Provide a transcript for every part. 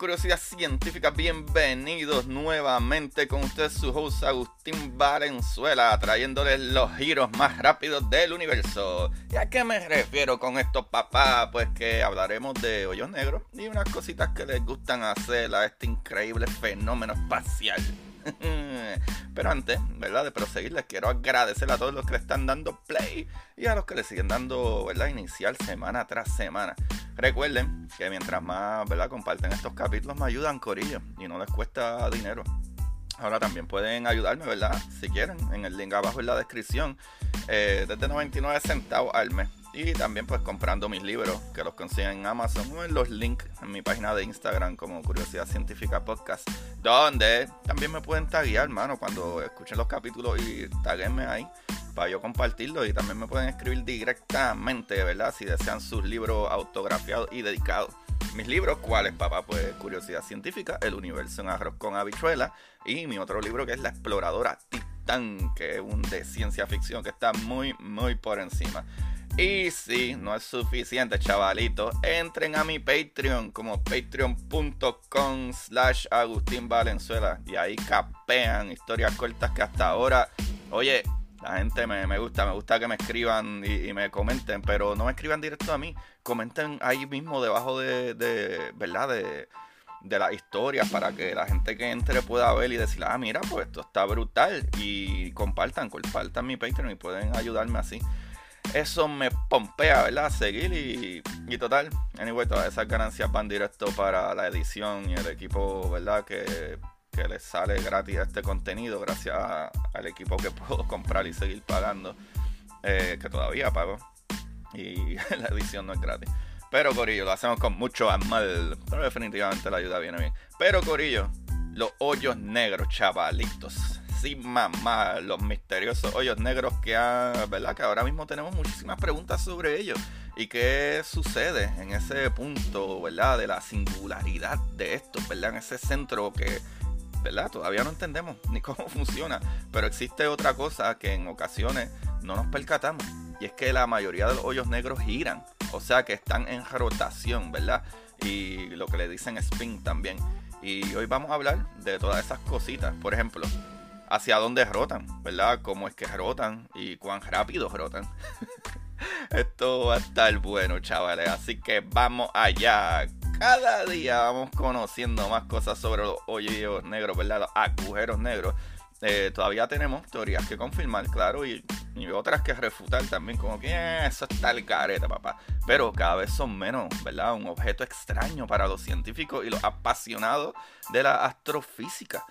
Curiosidad Científica, bienvenidos nuevamente con ustedes su host Agustín Valenzuela, trayéndoles los giros más rápidos del universo. ¿Y a qué me refiero con esto, papá? Pues que hablaremos de hoyos negros y unas cositas que les gustan hacer a este increíble fenómeno espacial. Pero antes, ¿verdad? De proseguir, les quiero agradecer a todos los que le están dando play y a los que le siguen dando, ¿verdad? Inicial semana tras semana. Recuerden que mientras más, ¿verdad? Comparten estos capítulos, me ayudan, Corillo, y no les cuesta dinero. Ahora también pueden ayudarme, ¿verdad? Si quieren, en el link abajo en la descripción, eh, desde 99 centavos al mes. Y también pues comprando mis libros que los consiguen en Amazon o en los links en mi página de Instagram como Curiosidad Científica Podcast. Donde también me pueden taguear, hermano, cuando escuchen los capítulos y taguenme ahí para yo compartirlo. Y también me pueden escribir directamente, ¿verdad? Si desean sus libros autografiados y dedicados. Mis libros, ¿cuáles, papá? Pues Curiosidad Científica, El Universo en Arroz con Habichuela. Y mi otro libro que es La Exploradora Titán, que es un de ciencia ficción que está muy, muy por encima. Y si no es suficiente, chavalitos, entren a mi Patreon como patreon.com slash Agustín Valenzuela y ahí capean historias cortas que hasta ahora, oye, la gente me, me gusta, me gusta que me escriban y, me comenten, pero no me escriban directo a mí, comenten ahí mismo debajo de, de ¿verdad? De, de las historias para que la gente que entre pueda ver y decir, ah, mira, pues esto está brutal y compartan, compartan mi Patreon y pueden ayudarme así eso me pompea, ¿verdad? Seguir y, y total. Anyway, todas esas ganancias van directo para la edición y el equipo, ¿verdad? Que, que les sale gratis este contenido gracias al equipo que puedo comprar y seguir pagando. Eh, que todavía pago. Y la edición no es gratis. Pero Corillo, lo hacemos con mucho amor. Pero definitivamente la ayuda viene bien. Pero Corillo, los hoyos negros, chavalitos sí, mamá, los misteriosos hoyos negros que, ¿verdad? que ahora mismo tenemos muchísimas preguntas sobre ellos. ¿Y qué sucede en ese punto, ¿verdad? De la singularidad de esto, ¿verdad? En ese centro que, ¿verdad? Todavía no entendemos ni cómo funciona. Pero existe otra cosa que en ocasiones no nos percatamos. Y es que la mayoría de los hoyos negros giran. O sea que están en rotación, ¿verdad? Y lo que le dicen spin también. Y hoy vamos a hablar de todas esas cositas. Por ejemplo, hacia dónde rotan, ¿verdad? Cómo es que rotan y cuán rápido rotan. Esto va a estar bueno, chavales. Así que vamos allá. Cada día vamos conociendo más cosas sobre los hoyos negros, ¿verdad? Los agujeros negros. Eh, todavía tenemos teorías que confirmar, claro, y, otras que refutar también, como que eh, eso está el careta, papá. Pero cada vez son menos, ¿verdad? Un objeto extraño para los científicos y los apasionados de la astrofísica.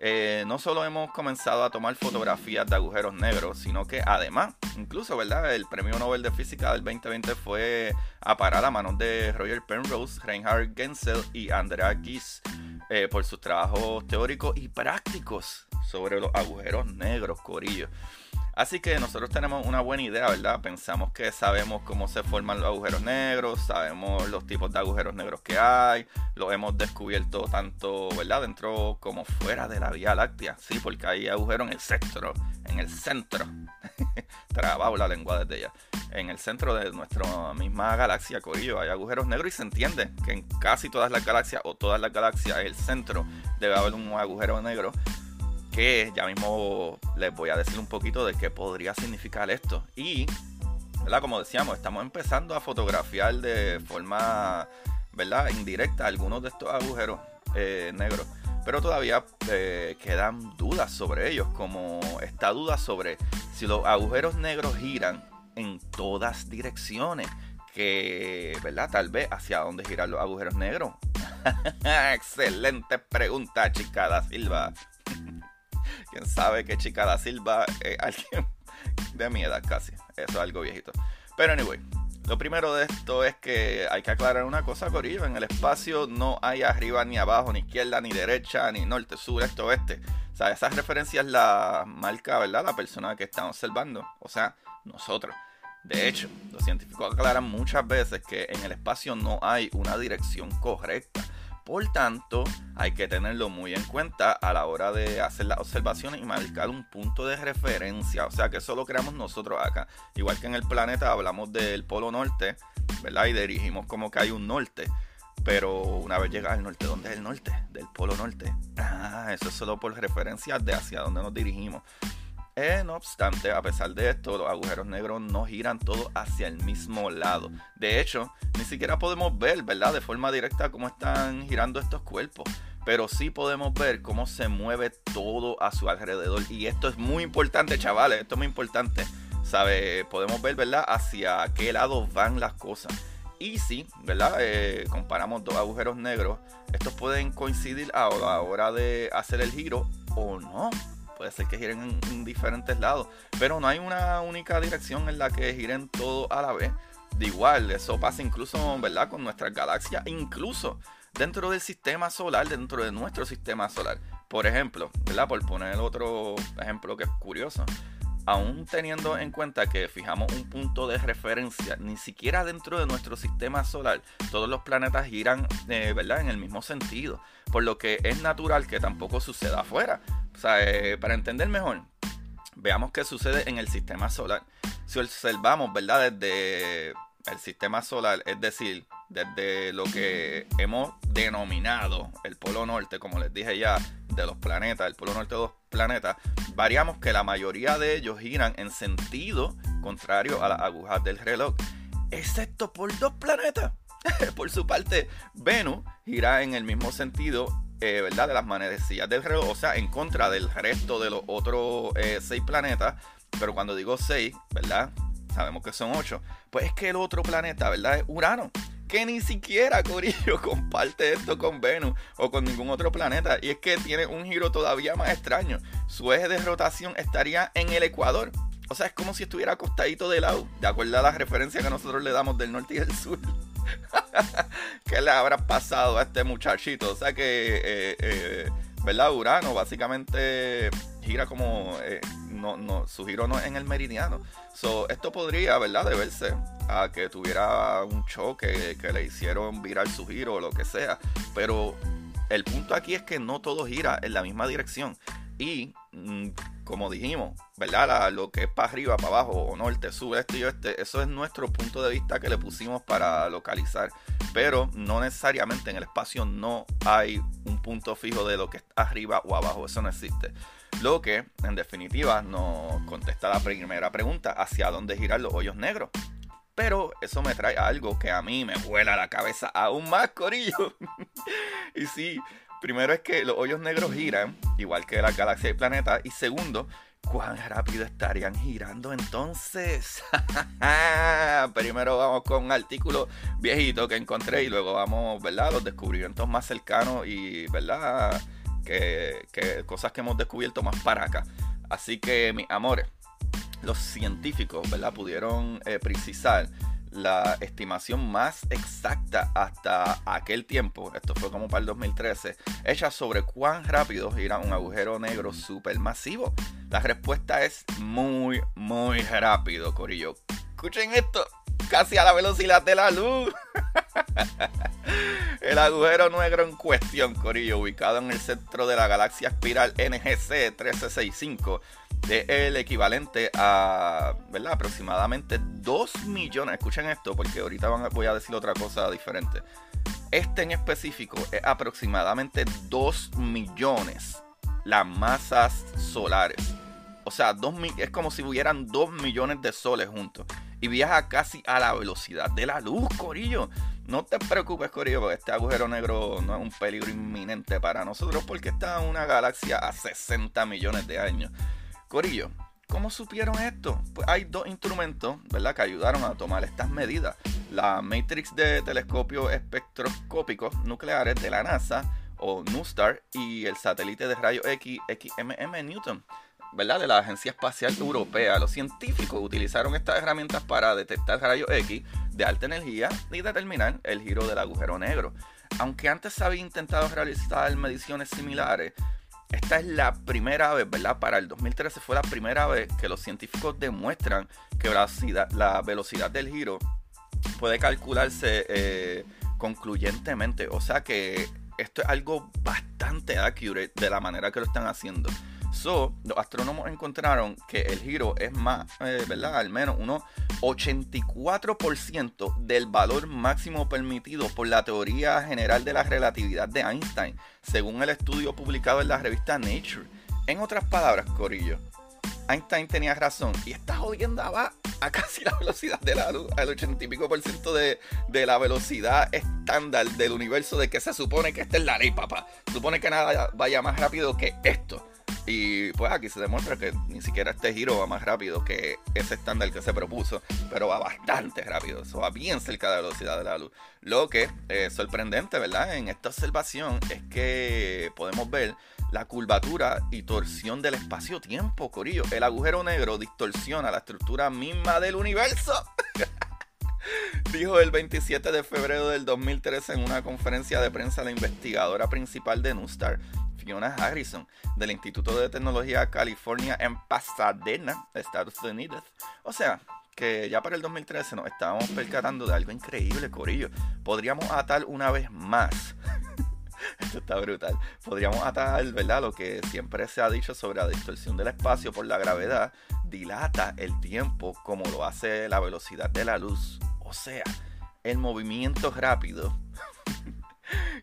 Eh, no solo hemos comenzado a tomar fotografías de agujeros negros, sino que además, incluso, ¿verdad? El premio Nobel de Física del 2020 fue a parar a manos de Roger Penrose, Reinhard Genzel y Andrea Ghez eh, por sus trabajos teóricos y prácticos sobre los agujeros negros, corillo. Así que nosotros tenemos una buena idea, ¿verdad? Pensamos que sabemos cómo se forman los agujeros negros, sabemos los tipos de agujeros negros que hay, los hemos descubierto tanto, ¿verdad? Dentro como fuera de la Vía Láctea, sí, porque hay agujeros en el centro, en el centro. Trabado la lengua desde ya. En el centro de nuestra misma galaxia, Corillo, hay agujeros negros y se entiende que en casi todas las galaxias o todas las galaxias, el centro debe haber un agujero negro que ya mismo les voy a decir un poquito de qué podría significar esto. Y, ¿verdad? Como decíamos, estamos empezando a fotografiar de forma, ¿verdad? Indirecta algunos de estos agujeros eh, negros. pero todavía eh, quedan dudas sobre ellos, como esta duda sobre si los agujeros negros giran en todas direcciones, que, ¿verdad? Tal vez hacia dónde giran los agujeros negros. Excelente pregunta, chica da Silva. Quién sabe que chica da Silva es alguien de mi edad casi. Eso es algo viejito. Pero anyway, lo primero de esto es que hay que aclarar una cosa, Corillo. En el espacio no hay arriba ni abajo, ni izquierda, ni derecha, ni norte, sur, este, oeste. O sea, esas referencias la marca, ¿verdad? La persona que está observando. O sea, nosotros. De hecho, los científicos aclaran muchas veces que en el espacio no hay una dirección correcta. Por tanto, hay que tenerlo muy en cuenta a la hora de hacer las observaciones y marcar un punto de referencia. O sea, que eso lo creamos nosotros acá. Igual que en el planeta hablamos del polo norte, ¿verdad? Y dirigimos como que hay un norte. Pero una vez llega al norte, ¿dónde es el norte? Del polo norte. Ah, eso es solo por referencia de hacia dónde nos dirigimos. Eh, no obstante, a pesar de esto, los agujeros negros no giran todos hacia el mismo lado. De hecho, ni siquiera podemos ver, ¿verdad? De forma directa cómo están girando estos cuerpos. Pero sí podemos ver cómo se mueve todo a su alrededor. Y esto es muy importante, chavales. Esto es muy importante. ¿Sabe? Podemos ver, ¿verdad? Hacia qué lado van las cosas. Y si, ¿verdad? Eh, comparamos dos agujeros negros. Estos pueden coincidir a la hora de hacer el giro o no puede ser que giren en, diferentes lados, pero no hay una única dirección en la que giren todo a la vez. De igual, eso pasa incluso, ¿verdad? Con nuestras galaxias, incluso dentro del sistema solar, dentro de nuestro sistema solar. Por ejemplo, ¿verdad? Por poner otro ejemplo que es curioso aún teniendo en cuenta que fijamos un punto de referencia, ni siquiera dentro de nuestro sistema solar todos los planetas giran eh, ¿verdad? en el mismo sentido, por lo que es natural que tampoco suceda afuera. O sea, eh, para entender mejor, veamos qué sucede en el sistema solar. Si observamos ¿verdad? desde el sistema solar, es decir, desde lo que hemos denominado el polo norte, como les dije ya, de los planetas, el polo norte de los planetas, variamos que la mayoría de ellos giran en sentido contrario a las agujas del reloj, excepto por dos planetas. por su parte, Venus gira en el mismo sentido, eh, ¿verdad? De las manecillas del reloj, o sea, en contra del resto de los otros eh, seis planetas. Pero cuando digo seis, ¿verdad? Sabemos que son ocho. Pues es que el otro planeta, ¿verdad? Es Urano que ni siquiera Corillo comparte esto con Venus o con ningún otro planeta. Y es que tiene un giro todavía más extraño. Su eje de rotación estaría en el Ecuador. O sea, es como si estuviera acostadito de lado, de acuerdo a la referencia que nosotros le damos del norte y del sur. ¿Qué le habrá pasado a este muchachito? O sea que, eh, eh, ¿verdad? Urano básicamente gira como, eh, no, no, su giro no es en el meridiano. So, esto podría, ¿verdad? Deberse a que tuviera un choque, que le hicieron virar su giro o lo que sea. Pero el punto aquí es que no todo gira en la misma dirección. Y como dijimos, ¿verdad? lo que es para arriba, para abajo, o norte, sur, este y oeste, eso es nuestro punto de vista que le pusimos para localizar. Pero no necesariamente en el espacio no hay un punto fijo de lo que está arriba o abajo, eso no existe. Lo que, en definitiva, nos contesta la primera pregunta, ¿hacia dónde giran los hoyos negros? Pero eso me trae algo que a mí me vuela la cabeza aún más, Corillo. y sí, primero es que los hoyos negros giran, igual que la galaxia y planeta. Y segundo, ¿cuán rápido estarían girando entonces? primero vamos con un artículo viejito que encontré y luego vamos, ¿verdad? Los descubrimientos más cercanos y, ¿verdad? Que, cosas que hemos descubierto más para acá. Así que, mis amores los científicos ¿verdad? pudieron eh, precisar la estimación más exacta hasta aquel tiempo, esto fue como para el 2013, hecha sobre cuán rápido gira un agujero negro supermasivo. La respuesta es muy, muy rápido, Corillo. Escuchen esto, casi a la velocidad de la luz. el agujero negro en cuestión, Corillo, ubicado en el centro de la galaxia espiral NGC 1365 es el equivalente a, ¿verdad? Aproximadamente 2 millones. Escuchen esto porque ahorita voy a decir otra cosa diferente. Este en específico es aproximadamente 2 millones las masas solares. O sea, es como si hubieran 2 millones de soles juntos. Y viaja casi a la velocidad de la luz, Corillo. No te preocupes, Corillo, porque este agujero negro no es un peligro inminente para nosotros porque está en una galaxia a 60 millones de años. Corillo, ¿cómo supieron esto? Pues hay dos instrumentos, ¿verdad?, que ayudaron a tomar estas medidas. La Matrix de telescopios espectroscópicos nucleares de la NASA, o NuSTAR, y el satélite de rayos X, XMM Newton. ¿Verdad? de la Agencia Espacial Europea. Los científicos utilizaron estas herramientas para detectar rayos X de alta energía y determinar el giro del agujero negro. Aunque antes se había intentado realizar mediciones similares, esta es la primera vez, ¿verdad? Para el 2013 fue la primera vez que los científicos demuestran que la velocidad, del giro puede calcularse eh, concluyentemente. O sea que esto es algo bastante accurate de la manera que lo están haciendo. So, los astrónomos encontraron que el giro es más, eh, ¿verdad? Al menos unos 84% del valor máximo permitido por la teoría general de la relatividad de Einstein, según el estudio publicado en la revista Nature. En otras palabras, Corillo, Einstein tenía razón y esta jodienda va a casi la velocidad de la luz, al 80 y pico por ciento de, de, la velocidad estándar del universo de que se supone que esta es la ley, papá. Supone que nada vaya más rápido que esto. Y pues aquí se demuestra que ni siquiera este giro va más rápido que ese estándar que se propuso, pero va bastante rápido, eso va bien cerca de la velocidad de la luz. Lo que es sorprendente, ¿verdad? En esta observación es que podemos ver la curvatura y torsión del espacio-tiempo, Corillo. El agujero negro distorsiona la estructura misma del universo. Dijo el 27 de febrero del 2013 en una conferencia de prensa la investigadora principal de NUSTAR, Fiona Harrison, del Instituto de Tecnología California en Pasadena, Estados Unidos. O sea, que ya para el 2013 nos estábamos percatando de algo increíble, Corillo. Podríamos atar una vez más. Esto está brutal. Podríamos atar, ¿verdad? Lo que siempre se ha dicho sobre la distorsión del espacio por la gravedad dilata el tiempo como lo hace la velocidad de la luz. O sea, el movimiento rápido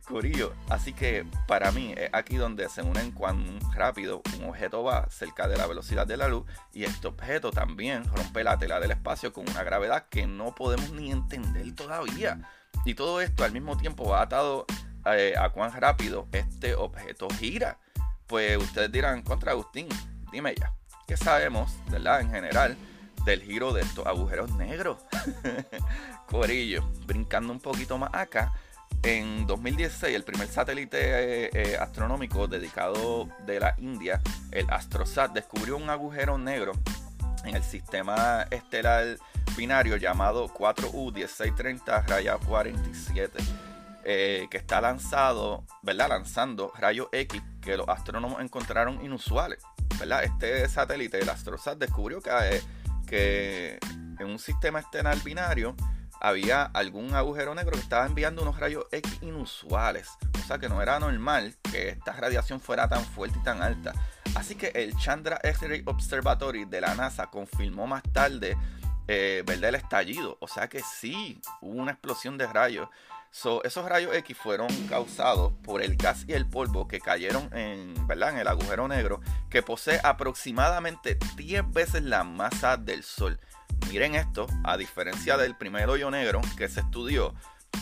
Corillo, así que para mí es aquí donde se unen cuán rápido un objeto va cerca de la velocidad de la luz y este objeto también rompe la tela del espacio con una gravedad que no podemos ni entender todavía. Y todo esto al mismo tiempo va atado eh, a cuán rápido este objeto gira. Pues ustedes dirán, contra Agustín, dime ya, ¿qué sabemos, verdad, en general? del giro de estos agujeros negros. Corillo, brincando un poquito más acá, en 2016, el primer satélite eh, eh, astronómico dedicado de la India, el AstroSat, descubrió un agujero negro en el sistema estelar binario llamado 4U1630-47, eh, que está lanzado, ¿verdad? Lanzando rayos X que los astrónomos encontraron inusuales. ¿verdad? Este satélite, el AstroSat, descubrió que, que en un sistema estelar binario había algún agujero negro que estaba enviando unos rayos X inusuales. O sea que no era normal que esta radiación fuera tan fuerte y tan alta. Así que el Chandra X-Ray Observatory de la NASA confirmó más tarde eh, el estallido. O sea que sí, hubo una explosión de rayos. esos rayos X fueron causados por el gas y el polvo que cayeron en, ¿verdad? en el agujero negro, que posee aproximadamente 10 veces la masa del Sol. Miren esto, a diferencia del primer hoyo negro que se estudió,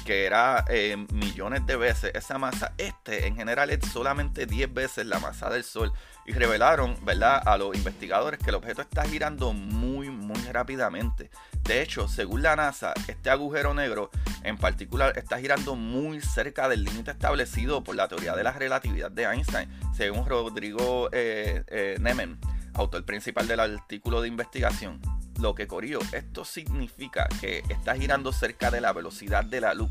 que era eh, millones de veces esa masa, este en general es solamente 10 veces la masa del Sol. Y revelaron, ¿verdad?, a los investigadores que el objeto está girando muy, muy rápidamente. De hecho, según la NASA, este agujero negro en particular está girando muy cerca del límite establecido por la teoría de la relatividad de Einstein, según Rodrigo eh, eh, Nemen, autor principal del artículo de investigación lo que corrió. Esto significa que está girando cerca de la velocidad de la luz.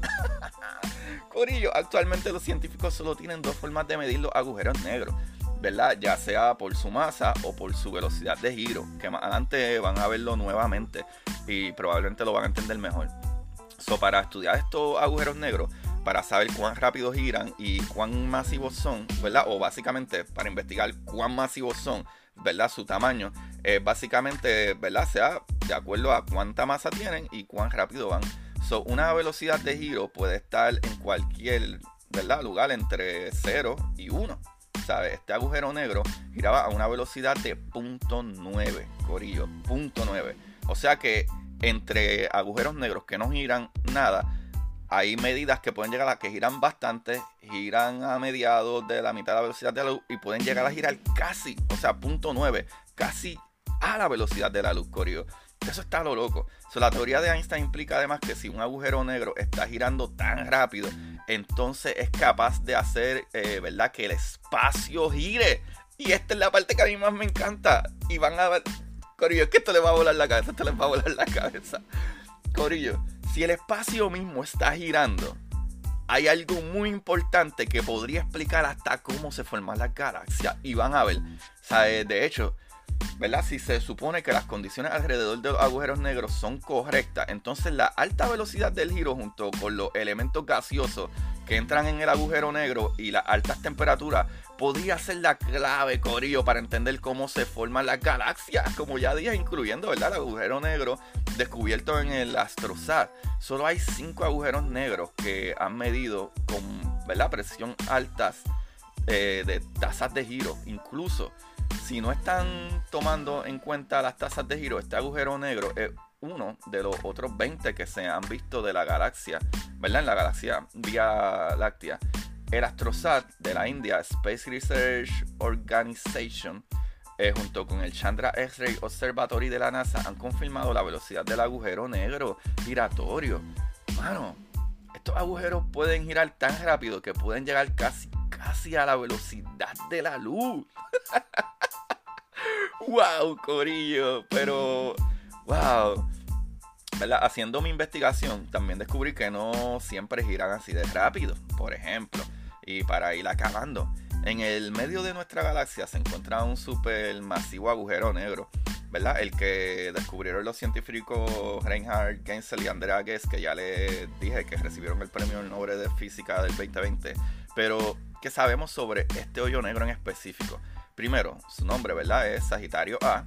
Corillo, actualmente los científicos solo tienen dos formas de medir los agujeros negros, ¿verdad? Ya sea por su masa o por su velocidad de giro, que más adelante van a verlo nuevamente y probablemente lo van a entender mejor. So, para estudiar estos agujeros negros, para saber cuán rápido giran y cuán masivos son, ¿verdad? O básicamente para investigar cuán masivos son, ¿verdad? Su tamaño, eh, básicamente, ¿verdad? Sea de acuerdo a cuánta masa tienen y cuán rápido van. So, una velocidad de giro puede estar en cualquier, ¿verdad? Lugar entre 0 y 1. ¿Sabes? Este agujero negro giraba a una velocidad de 0.9, corillo, 0.9. O sea que entre agujeros negros que no giran nada, hay medidas que pueden llegar a que giran bastante, giran a mediados de la mitad de la velocidad de la luz y pueden llegar a girar casi, o sea, punto 9, casi a la velocidad de la luz, Corio. Eso está lo loco. la teoría de Einstein implica además que si un agujero negro está girando tan rápido, entonces es capaz de hacer, eh, ¿verdad? Que el espacio gire. Y esta es la parte que a mí más me encanta. Y van a ver, Corillo, es que esto le va a volar la cabeza, esto le va a volar la cabeza. Corillo, si el espacio mismo está girando, hay algo muy importante que podría explicar hasta cómo se forman las galaxias. Y van a ver, de hecho, ¿verdad? Si se supone que las condiciones alrededor de los agujeros negros son correctas, entonces la alta velocidad del giro junto con los elementos gaseosos que entran en el agujero negro y las altas temperaturas podría ser la clave, Corillo, para entender cómo se forman las galaxias, como ya dije, incluyendo, ¿verdad? El agujero negro descubierto en el AstroSat. Solo hay cinco agujeros negros que han medido con, ¿verdad? Presión altas eh, de tasas de giro. Incluso si no están tomando en cuenta las tasas de giro, este agujero negro es uno de los otros 20 que se han visto de la galaxia, ¿verdad? En la galaxia Vía Láctea. El AstroSat de la India Space Research Organization, eh, junto con el Chandra X-Ray Observatory de la NASA, han confirmado la velocidad del agujero negro giratorio. Mano, estos agujeros pueden girar tan rápido que pueden llegar casi, casi a la velocidad de la luz. ¡Wow, Corillo! Pero, ¡wow! Haciendo mi investigación, también descubrí que no siempre giran así de rápido, por ejemplo. Y para ir acabando, en el medio de nuestra galaxia se encuentra un supermasivo agujero negro, ¿verdad? El que descubrieron los científicos Reinhard Genzel y Andrea Ghez, que ya les dije que recibieron el premio Nobel de Física del 2020. Pero, ¿qué sabemos sobre este hoyo negro en específico? Primero, su nombre, ¿verdad? Es Sagitario A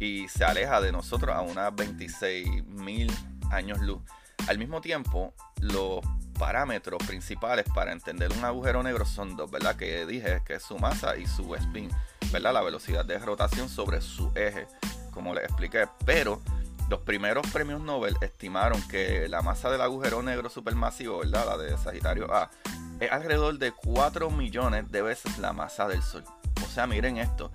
y se aleja de nosotros a unas 26.000 años luz. Al mismo tiempo, los parámetros principales para entender un agujero negro son dos, ¿verdad? Que dije que es su masa y su spin, ¿verdad? La velocidad de rotación sobre su eje, como les expliqué. Pero los primeros premios Nobel estimaron que la masa del agujero negro supermasivo, ¿verdad? La de Sagitario A, es alrededor de 4 millones de veces la masa del Sol. O sea, miren esto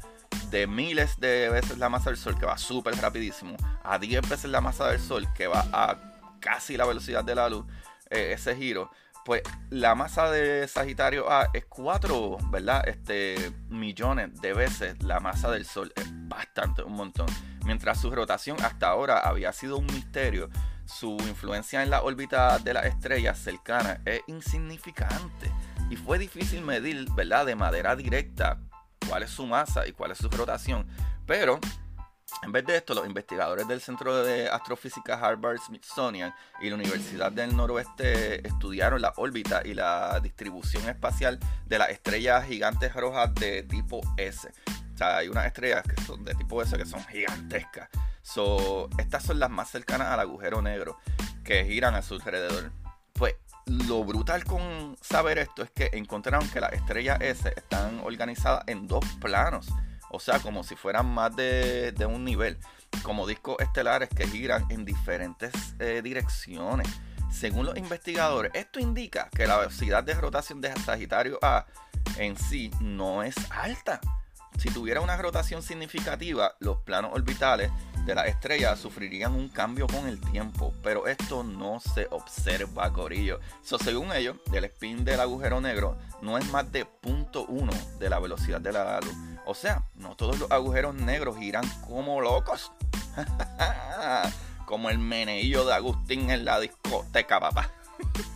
de miles de veces la masa del Sol, que va súper rapidísimo, a 10 veces la masa del Sol, que va a casi la velocidad de la luz, eh, ese giro, pues la masa de Sagitario A es 4, ¿verdad? Este, millones de veces la masa del Sol. Es bastante, un montón. Mientras su rotación hasta ahora había sido un misterio, su influencia en la órbita de las estrellas cercanas es insignificante. Y fue difícil medir, ¿verdad? De manera directa cuál es su masa y cuál es su rotación. Pero en vez de esto, los investigadores del Centro de Astrofísica Harvard Smithsonian y la Universidad del Noroeste estudiaron la órbita y la distribución espacial de las estrellas gigantes rojas de tipo S. O sea, hay unas estrellas que son de tipo S que son gigantescas. So, estas son las más cercanas al agujero negro que giran a su alrededor. Lo brutal con saber esto es que encontraron que las estrellas S están organizadas en dos planos. O sea, como si fueran más de, un nivel. Como discos estelares que giran en diferentes eh, direcciones. Según los investigadores, esto indica que la velocidad de rotación de Sagitario A en sí no es alta. Si tuviera una rotación significativa, los planos orbitales de las estrellas sufrirían un cambio con el tiempo, pero esto no se observa, Corillo. según ellos, el spin del agujero negro no es más de 0.1 de la velocidad de la luz. O sea, no todos los agujeros negros giran como locos. como el meneillo de Agustín en la discoteca, papá.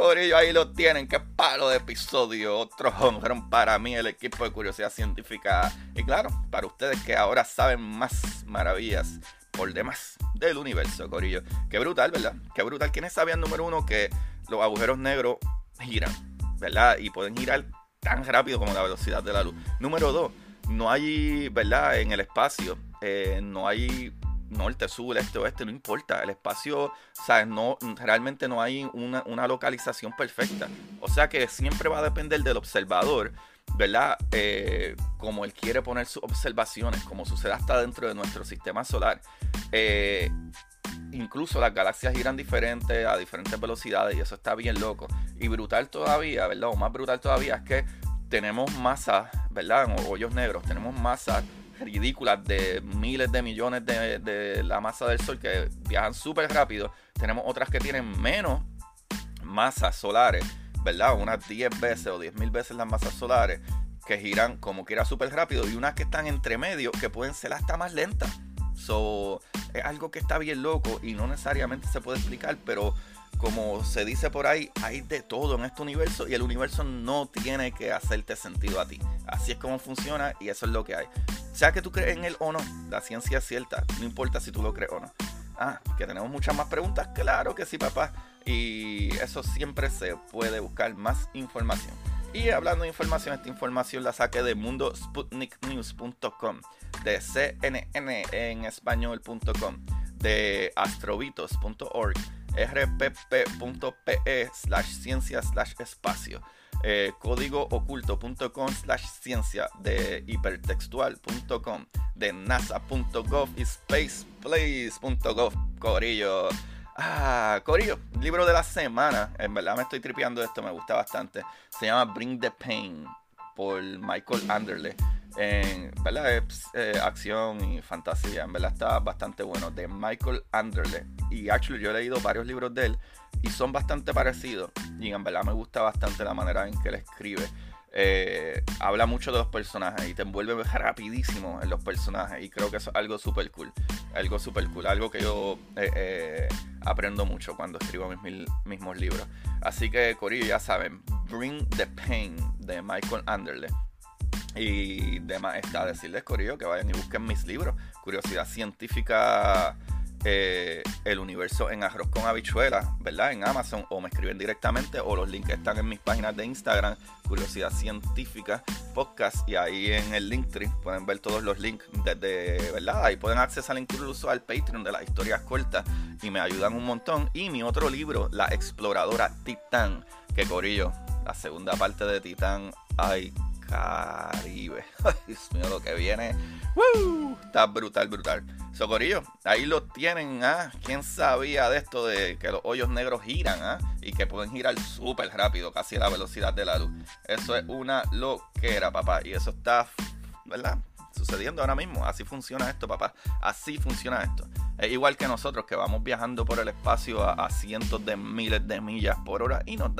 Corillo, ahí lo tienen. Qué palo de episodio. Otro fueron para mí, el equipo de Curiosidad Científica. Y claro, para ustedes que ahora saben más maravillas por demás del universo, Corillo. Qué brutal, ¿verdad? Qué brutal. ¿Quiénes sabían, número uno, que los agujeros negros giran, ¿verdad? Y pueden girar tan rápido como la velocidad de la luz. Número dos, no hay, ¿verdad? En el espacio, eh, no hay norte, sur, este, oeste, no importa. El espacio, ¿sabes? No, realmente no hay una, localización perfecta. O sea que siempre va a depender del observador, ¿verdad? Eh, como él quiere poner sus observaciones, como sucede hasta dentro de nuestro sistema solar. Eh, incluso las galaxias giran diferente a diferentes velocidades y eso está bien loco. Y brutal todavía, ¿verdad? O más brutal todavía es que tenemos masas, ¿verdad? En hoyos negros, tenemos masas ridículas de miles de millones de, de la masa del Sol que viajan súper rápido. Tenemos otras que tienen menos masas solares, ¿verdad? Unas 10 veces o 10 mil veces las masas solares que giran como quiera súper rápido y unas que están entre medio que pueden ser hasta más lentas. So, es algo que está bien loco y no necesariamente se puede explicar, pero como se dice por ahí, hay de todo en este universo y el universo no tiene que hacerte sentido a ti. Así es como funciona y eso es lo que hay. Sea que tú crees en él o no, la ciencia es cierta, no importa si tú lo crees o no. Ah, que tenemos muchas más preguntas, claro que sí, papá. Y eso siempre se puede buscar más información. Y hablando de información, esta información la saqué de mundosputniknews.com, de CNN en español.com, de astrovitos.org, rpp.pe slash ciencia slash espacio, eh, códigooculto.com slash ciencia, de hipertextual.com, de nasa.gov y spaceplace.gov, corillo. Ah, Corillo, libro de la semana. En verdad me estoy tripeando esto, me gusta bastante. Se llama Bring the Pain por Michael Anderle. En verdad es eh, acción y fantasía. En verdad está bastante bueno. De Michael Anderle. Y actually yo he leído varios libros de él y son bastante parecidos. Y en verdad me gusta bastante la manera en que él escribe. Eh, habla mucho de los personajes y te envuelve rapidísimo en los personajes y creo que es algo súper cool algo súper cool algo que yo eh, eh, aprendo mucho cuando escribo mis mismos libros así que Corillo ya saben Bring the Pain de Michael Anderle y demás está decirles Corillo que vayan y busquen mis libros curiosidad científica eh, el universo en arroz con habichuelas, ¿verdad? En Amazon o me escriben directamente o los links están en mis páginas de Instagram, Curiosidad Científica Podcast y ahí en el Linktree pueden ver todos los links desde, ¿verdad? Ahí pueden accesar incluso al Patreon de las historias cortas y me ayudan un montón. Y mi otro libro, La Exploradora Titán, que corillo, la segunda parte de Titán, ay, Caribe. Dios mío, lo que viene. Está brutal, brutal. Socorillo, ahí lo tienen, ¿ah? ¿Quién sabía de esto de que los hoyos negros giran, ¿ah? Y que pueden girar súper rápido, casi a la velocidad de la luz. Eso es una loquera, papá. Y eso está, ¿verdad? Sucediendo ahora mismo. Así funciona esto, papá. Así funciona esto. Es igual que nosotros que vamos viajando por el espacio a, cientos de miles de millas por hora y, no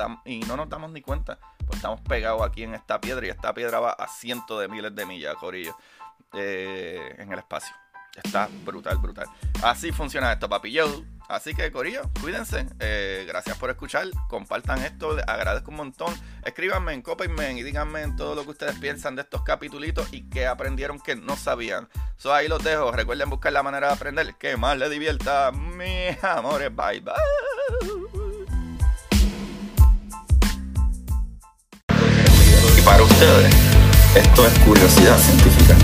nos damos ni cuenta. Pues estamos pegados aquí en esta piedra y esta piedra va a cientos de miles de millas, Corillo, eh, en el espacio. Está brutal, brutal. Así funciona esto, papi. Yo. Así que, Corillo, cuídense. Eh, gracias por escuchar. Compartan esto. Les agradezco un montón. Escríbanme en Copenmen y díganme todo lo que ustedes piensan de estos capitulitos y que aprendieron que no sabían. So, ahí los dejo. Recuerden buscar la manera de aprender que más les divierta. Mis amores. Bye, bye. Y para ustedes, esto es curiosidad científica.